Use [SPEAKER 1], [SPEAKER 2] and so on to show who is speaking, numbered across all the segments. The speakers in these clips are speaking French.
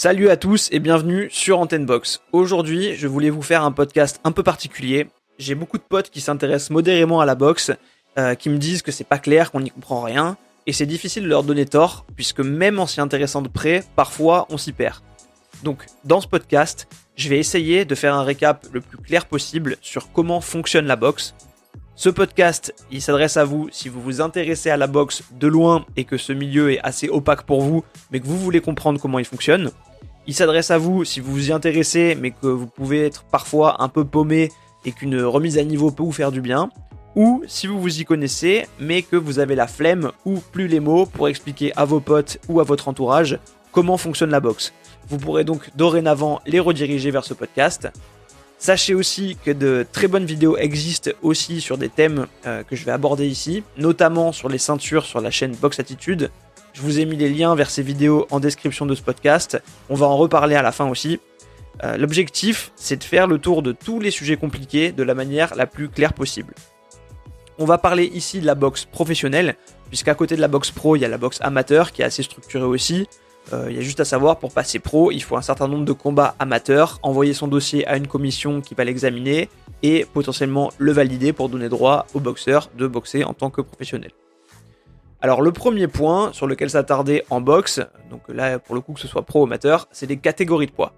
[SPEAKER 1] Salut à tous et bienvenue sur Antenne Box. Aujourd'hui, je voulais vous faire un podcast un peu particulier. J'ai beaucoup de potes qui s'intéressent modérément à la boxe, euh, qui me disent que c'est pas clair, qu'on n'y comprend rien, et c'est difficile de leur donner tort, puisque même en s'y intéressant de près, parfois on s'y perd. Donc, dans ce podcast, je vais essayer de faire un récap le plus clair possible sur comment fonctionne la boxe. Ce podcast, il s'adresse à vous si vous vous intéressez à la boxe de loin et que ce milieu est assez opaque pour vous, mais que vous voulez comprendre comment il fonctionne. Il s'adresse à vous si vous vous y intéressez, mais que vous pouvez être parfois un peu paumé et qu'une remise à niveau peut vous faire du bien. Ou si vous vous y connaissez, mais que vous avez la flemme ou plus les mots pour expliquer à vos potes ou à votre entourage comment fonctionne la boxe. Vous pourrez donc dorénavant les rediriger vers ce podcast. Sachez aussi que de très bonnes vidéos existent aussi sur des thèmes euh, que je vais aborder ici, notamment sur les ceintures sur la chaîne Box Attitude. Je vous ai mis les liens vers ces vidéos en description de ce podcast. On va en reparler à la fin aussi. Euh, l'objectif, c'est de faire le tour de tous les sujets compliqués de la manière la plus claire possible. On va parler ici de la boxe professionnelle, puisqu'à côté de la boxe pro, il y a la boxe amateur qui est assez structurée aussi. Euh, il y a juste à savoir, pour passer pro, il faut un certain nombre de combats amateurs, envoyer son dossier à une commission qui va l'examiner et potentiellement le valider pour donner droit au boxeur de boxer en tant que professionnel. Alors le premier point sur lequel s'attarder en boxe, donc là pour le coup que ce soit pro ou amateur, c'est les catégories de poids.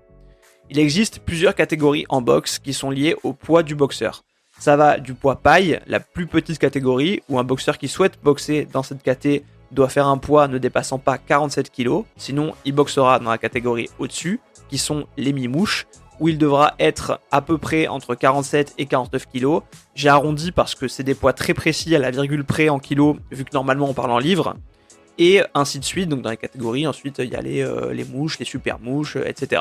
[SPEAKER 1] Il existe plusieurs catégories en boxe qui sont liées au poids du boxeur. Ça va du poids paille, la plus petite catégorie, où un boxeur qui souhaite boxer dans cette catégorie doit faire un poids ne dépassant pas 47 kg, sinon il boxera dans la catégorie au-dessus, qui sont les mi-mouches, où il devra être à peu près entre 47 et 49 kg. J'ai arrondi parce que c'est des poids très précis à la virgule près en kilos, vu que normalement on parle en livres. Et ainsi de suite, donc dans les catégories, ensuite il y a les, euh, mouches, les super mouches, etc.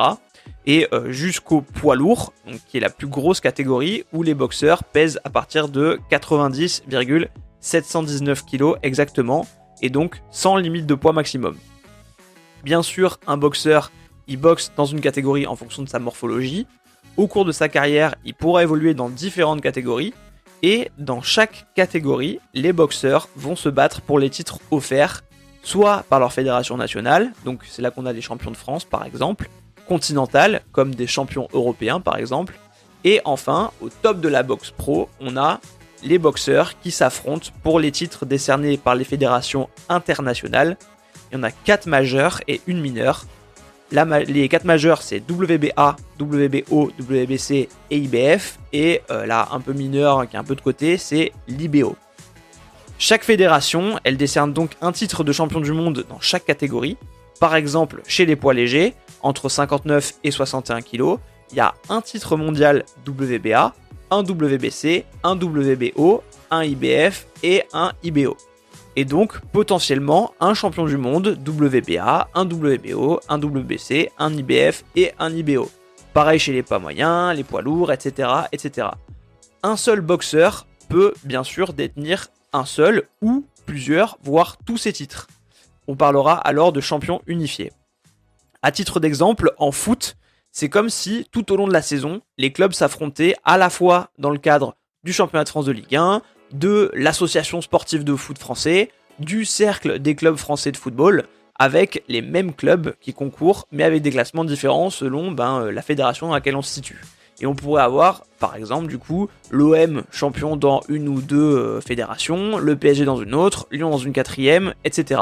[SPEAKER 1] Et euh, jusqu'au poids lourd, qui est la plus grosse catégorie, où les boxeurs pèsent à partir de 90,719 kg exactement, et donc sans limite de poids maximum. Bien sûr, un boxeur, il boxe dans une catégorie en fonction de sa morphologie. Au cours de sa carrière, il pourra évoluer dans différentes catégories. Et dans chaque catégorie, les boxeurs vont se battre pour les titres offerts, soit par leur fédération nationale, donc c'est là qu'on a les champions de France par exemple, continentales, comme des champions européens par exemple, et enfin, au top de la boxe pro, on a les boxeurs qui s'affrontent pour les titres décernés par les fédérations internationales. Il y en a 4 majeurs et une mineure. Les 4 majeurs, c'est WBA, WBO, WBC et IBF. Et euh, là, un peu mineur, qui est un peu de côté, c'est l'IBO. Chaque fédération, elle décerne donc un titre de champion du monde dans chaque catégorie. Par exemple, chez les poids légers, entre 59 et 61 kg, il y a un titre mondial WBA, un WBC, un WBO, un IBF et un IBO. Et donc potentiellement un champion du monde WBA, un WBO, un WBC, un IBF et un IBO. Pareil chez les poids moyens, les poids lourds, etc. etc. Un seul boxeur peut bien sûr détenir un seul ou plusieurs, voire tous ces titres. On parlera alors de champion unifié. À titre d'exemple, en foot, c'est comme si tout au long de la saison, les clubs s'affrontaient à la fois dans le cadre du championnat de France de Ligue 1, de l'association sportive de foot français, du cercle des clubs français de football, avec les mêmes clubs qui concourent, mais avec des classements différents selon ben, euh, la fédération dans laquelle on se situe. Et on pourrait avoir, par exemple, du coup, l'OM champion dans une ou deux euh, fédérations, le PSG dans une autre, Lyon dans une quatrième, etc.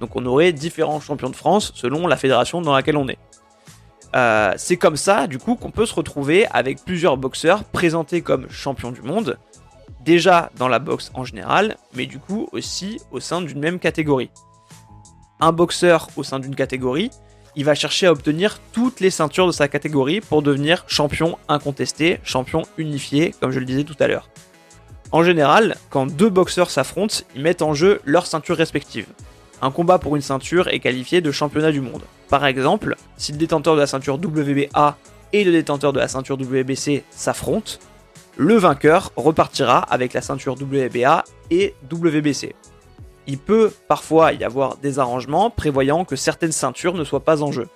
[SPEAKER 1] Donc on aurait différents champions de France selon la fédération dans laquelle on est. Euh, c'est comme ça, du coup, qu'on peut se retrouver avec plusieurs boxeurs présentés comme champions du monde, déjà dans la boxe en général, mais du coup aussi au sein d'une même catégorie. Un boxeur au sein d'une catégorie, il va chercher à obtenir toutes les ceintures de sa catégorie pour devenir champion incontesté, champion unifié, comme je le disais tout à l'heure. En général, quand deux boxeurs s'affrontent, ils mettent en jeu leurs ceintures respectives un combat pour une ceinture est qualifié de championnat du monde. Par exemple, si le détenteur de la ceinture WBA et le détenteur de la ceinture WBC s'affrontent, le vainqueur repartira avec la ceinture WBA et WBC. Il peut parfois y avoir des arrangements prévoyant que certaines ceintures ne soient pas en jeu.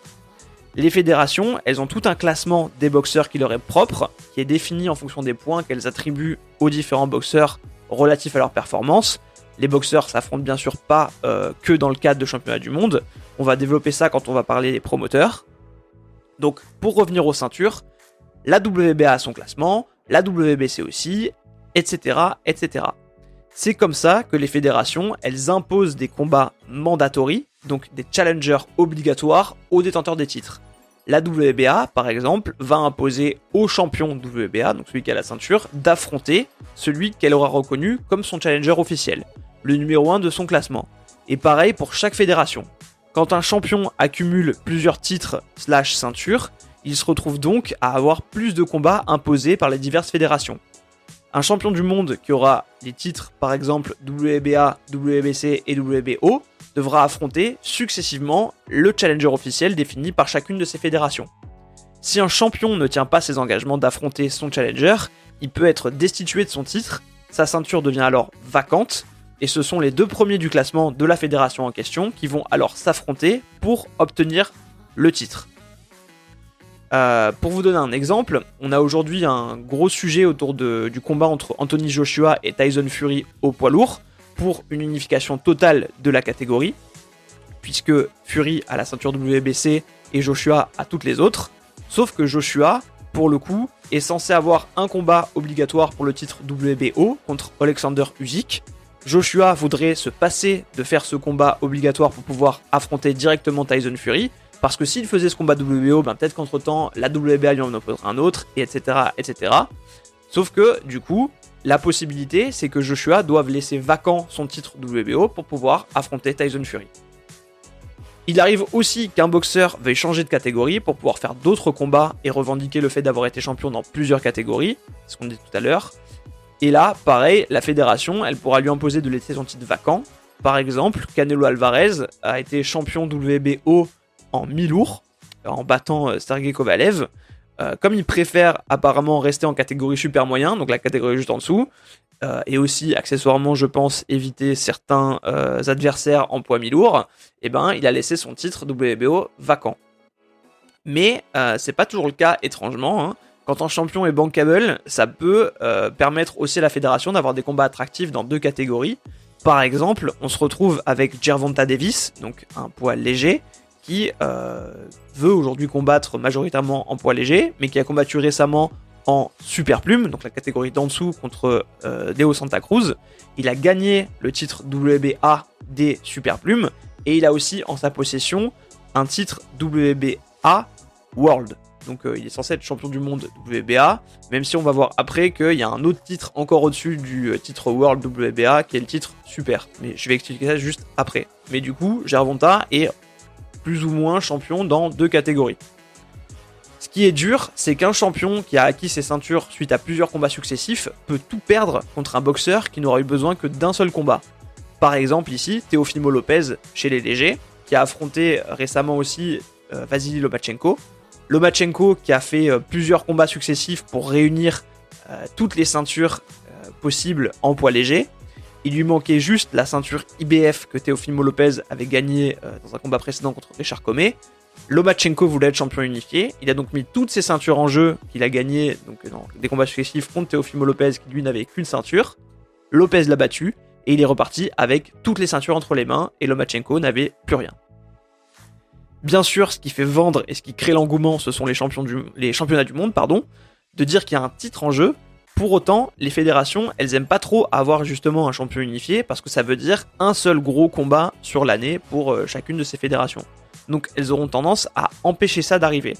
[SPEAKER 1] Les fédérations, elles ont tout un classement des boxeurs qui leur est propre, qui est défini en fonction des points qu'elles attribuent aux différents boxeurs relatifs à leur performance, les boxeurs s'affrontent bien sûr pas euh, que dans le cadre de championnat du monde. On va développer ça quand on va parler des promoteurs. Donc pour revenir aux ceintures, la WBA a son classement, la WBC aussi, etc. etc. C'est comme ça que les fédérations, elles imposent des combats mandatory, donc des challengers obligatoires aux détenteurs des titres. La WBA, par exemple, va imposer au champion WBA, donc celui qui a la ceinture, d'affronter celui qu'elle aura reconnu comme son challenger officiel, le numéro 1 de son classement. Et pareil pour chaque fédération. Quand un champion accumule plusieurs titres slash ceintures, il se retrouve donc à avoir plus de combats imposés par les diverses fédérations. Un champion du monde qui aura les titres par exemple WBA, WBC et WBO devra affronter successivement le challenger officiel défini par chacune de ces fédérations. Si un champion ne tient pas ses engagements d'affronter son challenger, il peut être destitué de son titre, sa ceinture devient alors vacante, et ce sont les deux premiers du classement de la fédération en question qui vont alors s'affronter pour obtenir le titre. Euh, pour vous donner un exemple, on a aujourd'hui un gros sujet autour du combat entre Anthony Joshua et Tyson Fury au poids lourd pour une unification totale de la catégorie, puisque Fury a la ceinture WBC et Joshua a toutes les autres. Sauf que Joshua, pour le coup, est censé avoir un combat obligatoire pour le titre WBO contre Alexander Usyk. Joshua voudrait se passer de faire ce combat obligatoire pour pouvoir affronter directement Tyson Fury, parce que s'il faisait ce combat WBO, ben peut-être qu'entre temps, la WBA lui en opposerait un autre, et etc., etc. Sauf que, du coup, la possibilité, c'est que Joshua doive laisser vacant son titre WBO pour pouvoir affronter Tyson Fury. Il arrive aussi qu'un boxeur veuille changer de catégorie pour pouvoir faire d'autres combats et revendiquer le fait d'avoir été champion dans plusieurs catégories, ce qu'on dit tout à l'heure. Et là, pareil, la fédération, elle pourra lui imposer de laisser son titre vacant. Par exemple, Canelo Alvarez a été champion WBO en mi-lourd, en battant euh, Sergei Kovalev. Euh, comme il préfère apparemment rester en catégorie super moyen, donc la catégorie juste en dessous, euh, et aussi accessoirement, je pense, éviter certains adversaires en poids mi-lourd, eh ben, il a laissé son titre WBO vacant. Mais c'est pas toujours le cas étrangement. Hein. Quand un champion est bankable, ça peut permettre aussi à la fédération d'avoir des combats attractifs dans deux catégories. Par exemple, on se retrouve avec Gervonta Davis, donc un poids léger, qui euh, veut aujourd'hui combattre majoritairement en poids léger, mais qui a combattu récemment en super plume, donc la catégorie d'en dessous contre euh, Deo Santa Cruz. Il a gagné le titre WBA des super plumes et il a aussi en sa possession un titre WBA World. Donc euh, il est censé être champion du monde WBA, même si on va voir après qu'il y a un autre titre encore au-dessus du titre World WBA qui est le titre Super. Mais je vais expliquer ça juste après. Mais du coup, Gervonta est plus ou moins champion dans deux catégories. Ce qui est dur, c'est qu'un champion qui a acquis ses ceintures suite à plusieurs combats successifs peut tout perdre contre un boxeur qui n'aura eu besoin que d'un seul combat. Par exemple ici, Teofimo Lopez chez les légers, qui a affronté récemment aussi euh, Vasily Lomachenko. Lomachenko qui a fait euh, plusieurs combats successifs pour réunir euh, toutes les ceintures possibles en poids léger. Il lui manquait juste la ceinture IBF que Teofimo Lopez avait gagné euh, dans un combat précédent contre Richard Comey. Lomachenko voulait être champion unifié. Il a donc mis toutes ses ceintures en jeu qu'il a gagné donc, dans des combats successifs contre Teofimo Lopez qui lui n'avait qu'une ceinture. Lopez l'a battu et il est reparti avec toutes les ceintures entre les mains et Lomachenko n'avait plus rien. Bien sûr, ce qui fait vendre et ce qui crée l'engouement, ce sont les, les championnats du monde, pardon. De dire qu'il y a un titre en jeu, pour autant, les fédérations, elles aiment pas trop avoir justement un champion unifié parce que ça veut dire un seul gros combat sur l'année pour euh, chacune de ces fédérations. Donc elles auront tendance à empêcher ça d'arriver.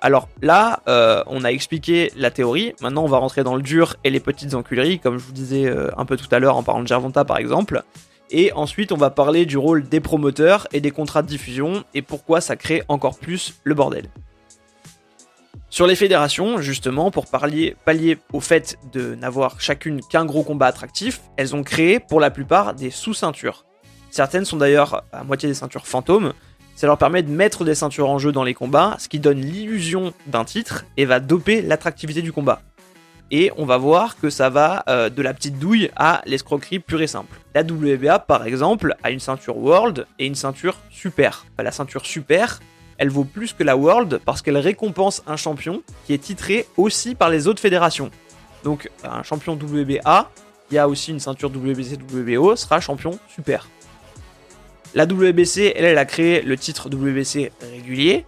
[SPEAKER 1] Alors là, euh, on a expliqué la théorie, maintenant on va rentrer dans le dur et les petites enculeries, comme je vous disais euh, un peu tout à l'heure en parlant de Gervonta par exemple. Et ensuite on va parler du rôle des promoteurs et des contrats de diffusion et pourquoi ça crée encore plus le bordel. Sur les fédérations, justement, pour pallier, au fait de n'avoir chacune qu'un gros combat attractif, elles ont créé pour la plupart des sous-ceintures. Certaines sont d'ailleurs à moitié des ceintures fantômes. Ça leur permet de mettre des ceintures en jeu dans les combats, ce qui donne l'illusion d'un titre et va doper l'attractivité du combat. Et on va voir que ça va euh, de la petite douille à l'escroquerie pure et simple. La WBA, par exemple, a une ceinture World et une ceinture Super. La ceinture Super, elle vaut plus que la World parce qu'elle récompense un champion qui est titré aussi par les autres fédérations. Donc un champion WBA, qui a aussi une ceinture WBC WBO, sera champion super. La WBC, elle, elle a créé le titre WBC régulier,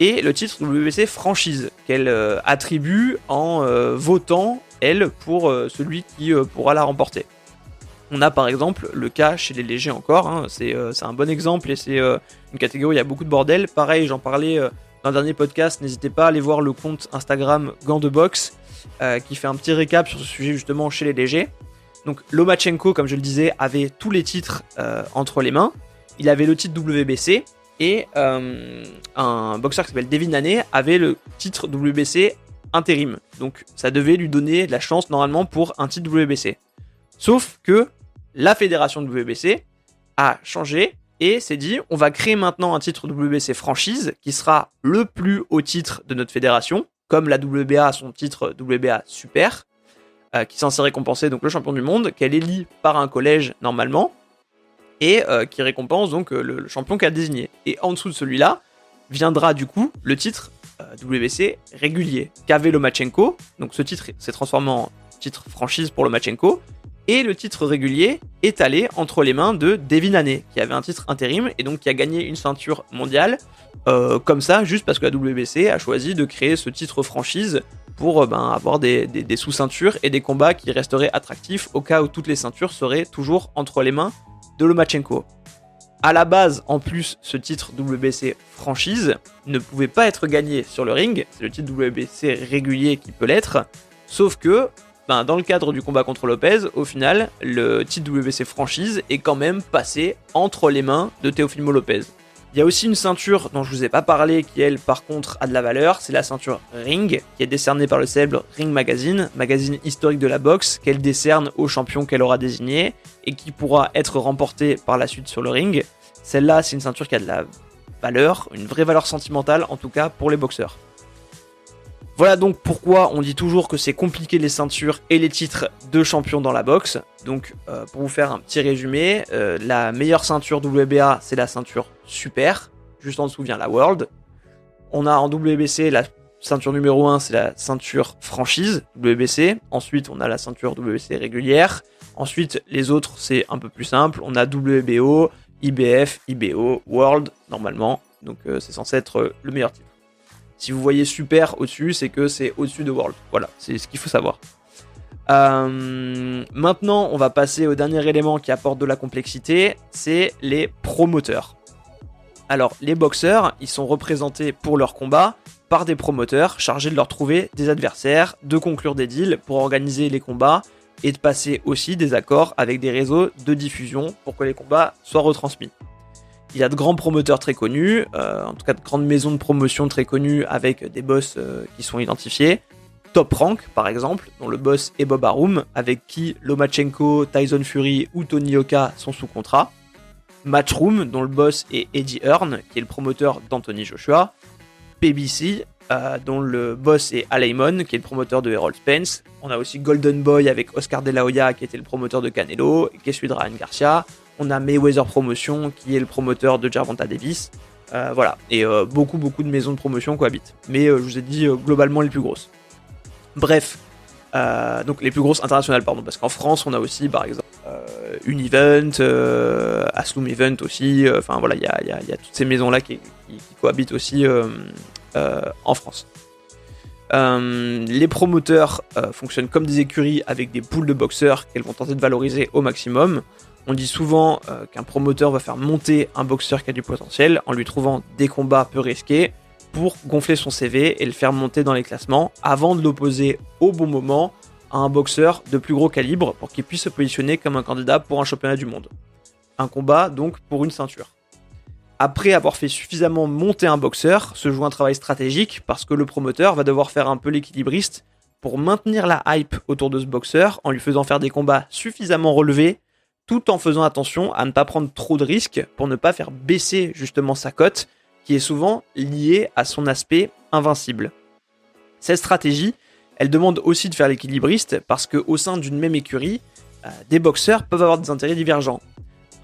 [SPEAKER 1] et le titre WBC franchise qu'elle euh, attribue en euh, votant, elle, pour euh, celui qui pourra la remporter. On a par exemple le cas chez les légers encore, hein, c'est un bon exemple et c'est une catégorie où il y a beaucoup de bordel. Pareil, j'en parlais dans un dernier podcast, n'hésitez pas à aller voir le compte Instagram Gant de Boxe qui fait un petit récap sur ce sujet justement chez les légers. Donc Lomachenko, comme je le disais, avait tous les titres entre les mains. Il avait le titre WBC, et euh, un boxeur qui s'appelle Devin Haney avait le titre WBC intérim. Donc ça devait lui donner la chance normalement pour un titre WBC. Sauf que la fédération WBC a changé et s'est dit on va créer maintenant un titre WBC franchise qui sera le plus haut titre de notre fédération, comme la WBA a son titre WBA Super, euh, qui est censé récompenser donc le champion du monde, qu'elle élit par un collège normalement et euh, qui récompense donc euh, le, champion qu'a désigné. Et en dessous de celui-là viendra du coup le titre WBC régulier qu'avait Lomachenko. Donc ce titre s'est transformé en titre franchise pour Lomachenko. Et le titre régulier est allé entre les mains de Devin Haney, qui avait un titre intérim et donc qui a gagné une ceinture mondiale comme ça, juste parce que la WBC a choisi de créer ce titre franchise pour ben, avoir des, des sous-ceintures et des combats qui resteraient attractifs au cas où toutes les ceintures seraient toujours entre les mains de Lomachenko. À la base, en plus, ce titre WBC franchise ne pouvait pas être gagné sur le ring. C'est le titre WBC régulier qui peut l'être. Sauf que, ben, dans le cadre du combat contre Lopez, au final, le titre WBC franchise est quand même passé entre les mains de Teofimo Lopez. Il y a aussi une ceinture dont je vous ai pas parlé qui elle par contre a de la valeur, c'est la ceinture Ring qui est décernée par le célèbre Ring Magazine, magazine historique de la boxe qu'elle décerne aux champions qu'elle aura désigné et qui pourra être remportée par la suite sur le ring. Celle-là, c'est une ceinture qui a de la valeur, une vraie valeur sentimentale en tout cas pour les boxeurs. Voilà donc pourquoi on dit toujours que c'est compliqué les ceintures et les titres de champion dans la boxe. Donc euh, pour vous faire un petit résumé, euh, la meilleure ceinture WBA c'est la ceinture super, juste en dessous vient la World. On a en WBC la ceinture numéro 1 c'est la ceinture franchise WBC, ensuite on a la ceinture WBC régulière, ensuite les autres c'est un peu plus simple, on a WBO, IBF, IBO, World normalement, donc euh, c'est censé être le meilleur titre. Si vous voyez super au-dessus, c'est que c'est au-dessus de World. Voilà, c'est ce qu'il faut savoir. Euh, maintenant, on va passer au dernier élément qui apporte de la complexité, c'est les promoteurs. Alors, les boxeurs, ils sont représentés pour leur combat par des promoteurs chargés de leur trouver des adversaires, de conclure des deals pour organiser les combats et de passer aussi des accords avec des réseaux de diffusion pour que les combats soient retransmis. Il y a de grands promoteurs très connus, euh, en tout cas de grandes maisons de promotion très connues avec des boss euh, qui sont identifiés. Top Rank, par exemple, dont le boss est Bob Arum, avec qui Lomachenko, Tyson Fury ou Tony Oka sont sous contrat. Matchroom, dont le boss est Eddie Hearn, qui est le promoteur d'Anthony Joshua. PBC, euh, dont le boss est Al qui est le promoteur de Errol Spence. On a aussi Golden Boy avec Oscar De La Hoya, qui était le promoteur de Canelo, de Ryan Garcia. On a Mayweather Promotion qui est le promoteur de Gervonta Davis. Euh, voilà, et euh, beaucoup beaucoup de maisons de promotion cohabitent. Mais euh, je vous ai dit globalement les plus grosses. Bref, donc les plus grosses internationales, pardon, parce qu'en France on a aussi par exemple Univent, Asloom Event aussi, enfin voilà, il y a, toutes ces maisons-là qui, cohabitent aussi en France. les promoteurs fonctionnent comme des écuries avec des poules de boxeurs qu'elles vont tenter de valoriser au maximum. On dit souvent euh, qu'un promoteur va faire monter un boxeur qui a du potentiel en lui trouvant des combats peu risqués pour gonfler son CV et le faire monter dans les classements avant de l'opposer au bon moment à un boxeur de plus gros calibre pour qu'il puisse se positionner comme un candidat pour un championnat du monde. Un combat donc pour une ceinture. Après avoir fait suffisamment monter un boxeur, se joue un travail stratégique parce que le promoteur va devoir faire un peu l'équilibriste pour maintenir la hype autour de ce boxeur en lui faisant faire des combats suffisamment relevés tout en faisant attention à ne pas prendre trop de risques pour ne pas faire baisser justement sa cote, qui est souvent liée à son aspect invincible. Cette stratégie, elle demande aussi de faire l'équilibriste parce qu'au sein d'une même écurie, euh, des boxeurs peuvent avoir des intérêts divergents.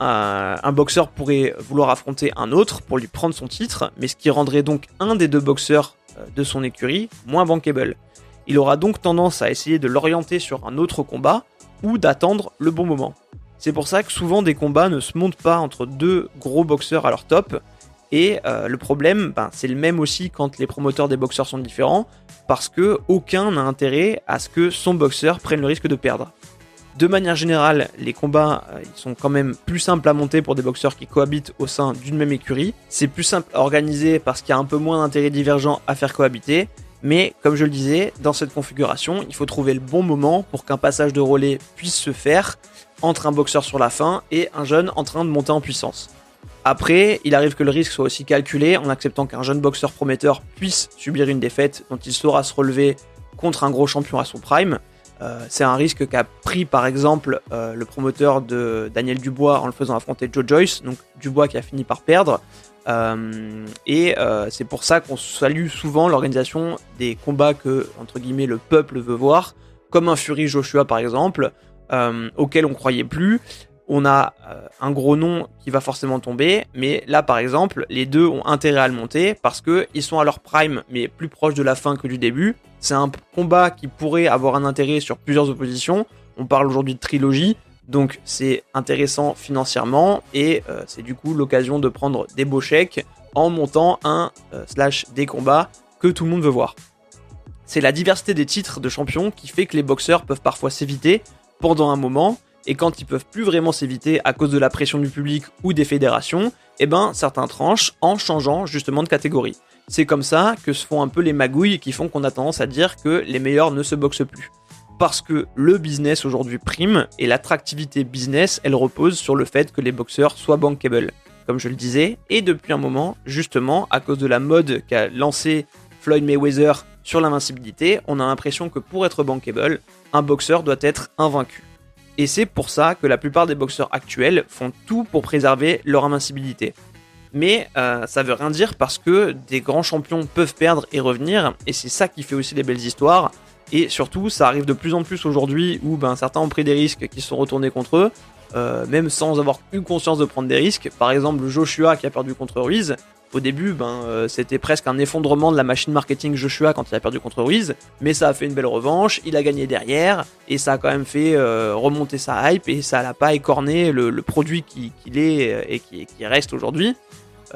[SPEAKER 1] un boxeur pourrait vouloir affronter un autre pour lui prendre son titre, mais ce qui rendrait donc un des deux boxeurs euh, de son écurie moins bankable. Il aura donc tendance à essayer de l'orienter sur un autre combat ou d'attendre le bon moment. C'est pour ça que souvent des combats ne se montent pas entre deux gros boxeurs à leur top, Et euh, le problème, ben, c'est le même aussi quand les promoteurs des boxeurs sont différents, parce que aucun n'a intérêt à ce que son boxeur prenne le risque de perdre. De manière générale, les combats euh, sont quand même plus simples à monter pour des boxeurs qui cohabitent au sein d'une même écurie. C'est plus simple à organiser parce qu'il y a un peu moins d'intérêts divergents à faire cohabiter. Mais comme je le disais, dans cette configuration, il faut trouver le bon moment pour qu'un passage de relais puisse se faire entre un boxeur sur la fin et un jeune en train de monter en puissance. Après, il arrive que le risque soit aussi calculé en acceptant qu'un jeune boxeur prometteur puisse subir une défaite dont il saura se relever contre un gros champion à son prime. Euh, c'est un risque qu'a pris par exemple euh, le promoteur de Daniel Dubois en le faisant affronter Joe Joyce, donc Dubois qui a fini par perdre. Euh, et c'est pour ça qu'on salue souvent l'organisation des combats que le peuple veut voir, comme un Fury Joshua par exemple, auquel on croyait plus on a euh, un gros nom qui va forcément tomber, mais là par exemple, les deux ont intérêt à le monter parce qu'ils sont à leur prime, mais plus proche de la fin que du début. C'est un combat qui pourrait avoir un intérêt sur plusieurs oppositions. On parle aujourd'hui de trilogie, donc c'est intéressant financièrement et euh, c'est du coup l'occasion de prendre des beaux chèques en montant un euh, slash des combats que tout le monde veut voir. C'est la diversité des titres de champion qui fait que les boxeurs peuvent parfois s'éviter pendant un moment et quand ils peuvent plus vraiment s'éviter à cause de la pression du public ou des fédérations, eh ben certains tranchent en changeant justement de catégorie. C'est comme ça que se font un peu les magouilles qui font qu'on a tendance à dire que les meilleurs ne se boxent plus. Parce que le business aujourd'hui prime et l'attractivité business, elle repose sur le fait que les boxeurs soient bankable, comme je le disais, et depuis un moment, justement, à cause de la mode qu'a lancé Floyd Mayweather sur l'invincibilité, on a l'impression que pour être bankable, un boxeur doit être invaincu. Et c'est pour ça que la plupart des boxeurs actuels font tout pour préserver leur invincibilité. Mais euh, ça veut rien dire parce que des grands champions peuvent perdre et revenir, et c'est ça qui fait aussi les belles histoires. Et surtout, ça arrive de plus en plus aujourd'hui où ben, certains ont pris des risques qui se sont retournés contre eux, euh, même sans avoir eu conscience de prendre des risques. Par exemple, Joshua qui a perdu contre Ruiz, au début, ben, euh, c'était presque un effondrement de la machine marketing Joshua quand il a perdu contre Ruiz, mais ça a fait une belle revanche, il a gagné derrière, et ça a quand même fait euh, remonter sa hype, et ça n'a pas écorné le, produit qu'il est euh, et qui, reste aujourd'hui.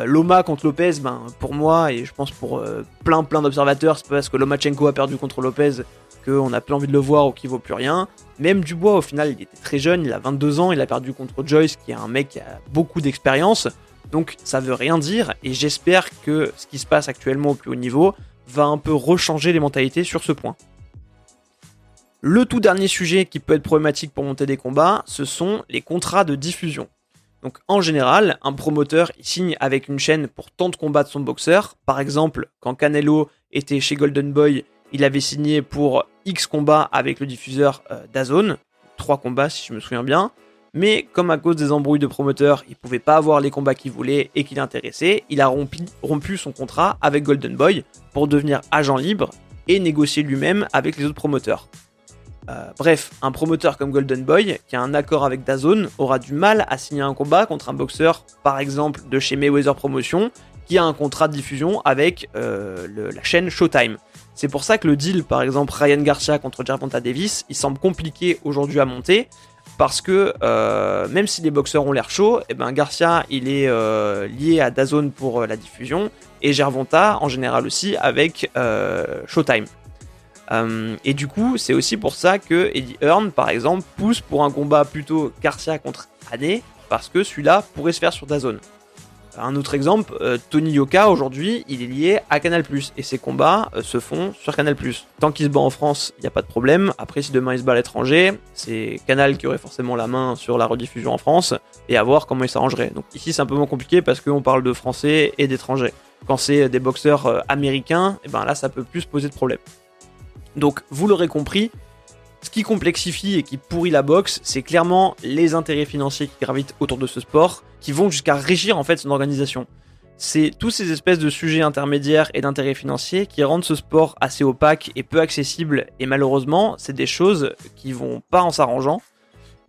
[SPEAKER 1] Loma contre Lopez, ben, pour moi, et je pense pour plein plein d'observateurs, c'est parce que Lomachenko a perdu contre Lopez qu'on n'a plus envie de le voir ou qu'il vaut plus rien. Même Dubois, au final, il était très jeune, il a 22 ans, il a perdu contre Joyce, qui est un mec qui a beaucoup d'expérience. Donc ça veut rien dire et j'espère que ce qui se passe actuellement au plus haut niveau va un peu rechanger les mentalités sur ce point. Le tout dernier sujet qui peut être problématique pour monter des combats, ce sont les contrats de diffusion. Donc en général, un promoteur signe avec une chaîne pour tant de combats de son boxeur. Par exemple, quand Canelo était chez Golden Boy, il avait signé pour X combats avec le diffuseur euh, Dazone, 3 combats si je me souviens bien. Mais comme à cause des embrouilles de promoteurs, il pouvait pas avoir les combats qu'il voulait et qui l'intéressaient, il a rompu, son contrat avec Golden Boy pour devenir agent libre et négocier lui-même avec les autres promoteurs. Euh, bref, un promoteur comme Golden Boy, qui a un accord avec Dazone, aura du mal à signer un combat contre un boxeur, par exemple de chez Mayweather Promotion, qui a un contrat de diffusion avec euh, la chaîne Showtime. C'est pour ça que le deal, par exemple Ryan Garcia contre Gervonta Davis, il semble compliqué aujourd'hui à monter, parce que euh, même si les boxeurs ont l'air chauds, eh ben Garcia il est euh, lié à Dazone pour euh, la diffusion et Gervonta en général aussi avec Showtime. et du coup, c'est aussi pour ça que Eddie Hearn, par exemple, pousse pour un combat plutôt Garcia contre Ade, parce que celui-là pourrait se faire sur Dazone. Un autre exemple, euh, Tony Yoka aujourd'hui, il est lié à Canal+, et ses combats euh, se font sur Canal+. Tant qu'il se bat en France, il n'y a pas de problème. Après, si demain il se bat à l'étranger, c'est Canal qui aurait forcément la main sur la rediffusion en France, et à voir comment il s'arrangerait. Donc ici, c'est un peu moins compliqué parce qu'on parle de français et d'étrangers. Quand c'est des boxeurs euh, américains, et eh ben là, ça peut plus poser de problème. Donc, vous l'aurez compris, ce qui complexifie et qui pourrit la boxe, c'est clairement les intérêts financiers qui gravitent autour de ce sport, qui vont jusqu'à régir en fait son organisation. C'est tous ces espèces de sujets intermédiaires et d'intérêts financiers qui rendent ce sport assez opaque et peu accessible, et malheureusement, c'est des choses qui vont pas en s'arrangeant.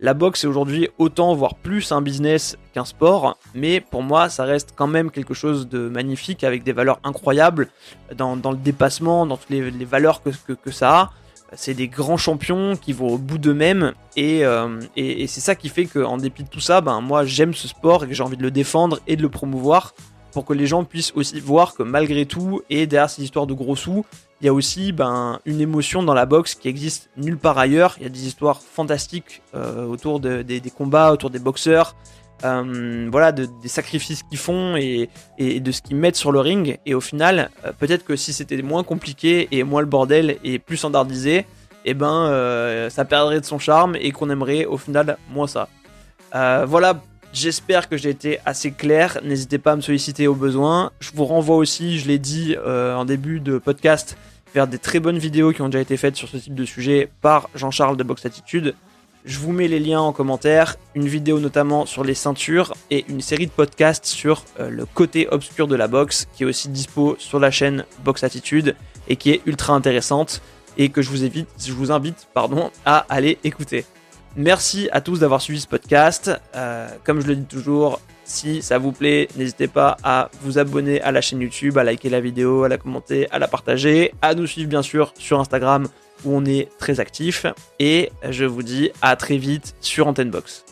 [SPEAKER 1] La boxe est aujourd'hui autant, voire plus un business qu'un sport, mais pour moi, ça reste quand même quelque chose de magnifique avec des valeurs incroyables dans, le dépassement, dans toutes les, valeurs que, que ça a c'est des grands champions qui vont au bout d'eux-mêmes euh, et, c'est ça qui fait qu'en dépit de tout ça, ben, moi j'aime ce sport et que j'ai envie de le défendre et de le promouvoir pour que les gens puissent aussi voir que malgré tout, et derrière ces histoires de gros sous, il y a aussi ben, une émotion dans la boxe qui existe nulle part ailleurs. Il y a des histoires fantastiques euh, autour des, combats, autour des boxeurs, euh, voilà, des sacrifices qu'ils font et, de ce qu'ils mettent sur le ring. Et au final, euh, peut-être que si c'était moins compliqué et moins le bordel et plus standardisé, eh ben, ça perdrait de son charme et qu'on aimerait au final moins ça. voilà J'espère que j'ai été assez clair. N'hésitez pas à me solliciter au besoin. Je vous renvoie aussi, je l'ai dit en début de podcast, vers des très bonnes vidéos qui ont déjà été faites sur ce type de sujet par Jean-Charles de Box Attitude. Je vous mets les liens en commentaire, une vidéo notamment sur les ceintures et une série de podcasts sur euh, le côté obscur de la boxe qui est aussi dispo sur la chaîne Box Attitude et qui est ultra intéressante et que je vous invite, je vous invite pardon, à aller écouter. Merci à tous d'avoir suivi ce podcast. Euh, comme je le dis toujours, si ça vous plaît, n'hésitez pas à vous abonner à la chaîne YouTube, à liker la vidéo, à la commenter, à la partager, à nous suivre bien sûr sur Instagram où on est très actif. Et je vous dis à très vite sur Antenne Box.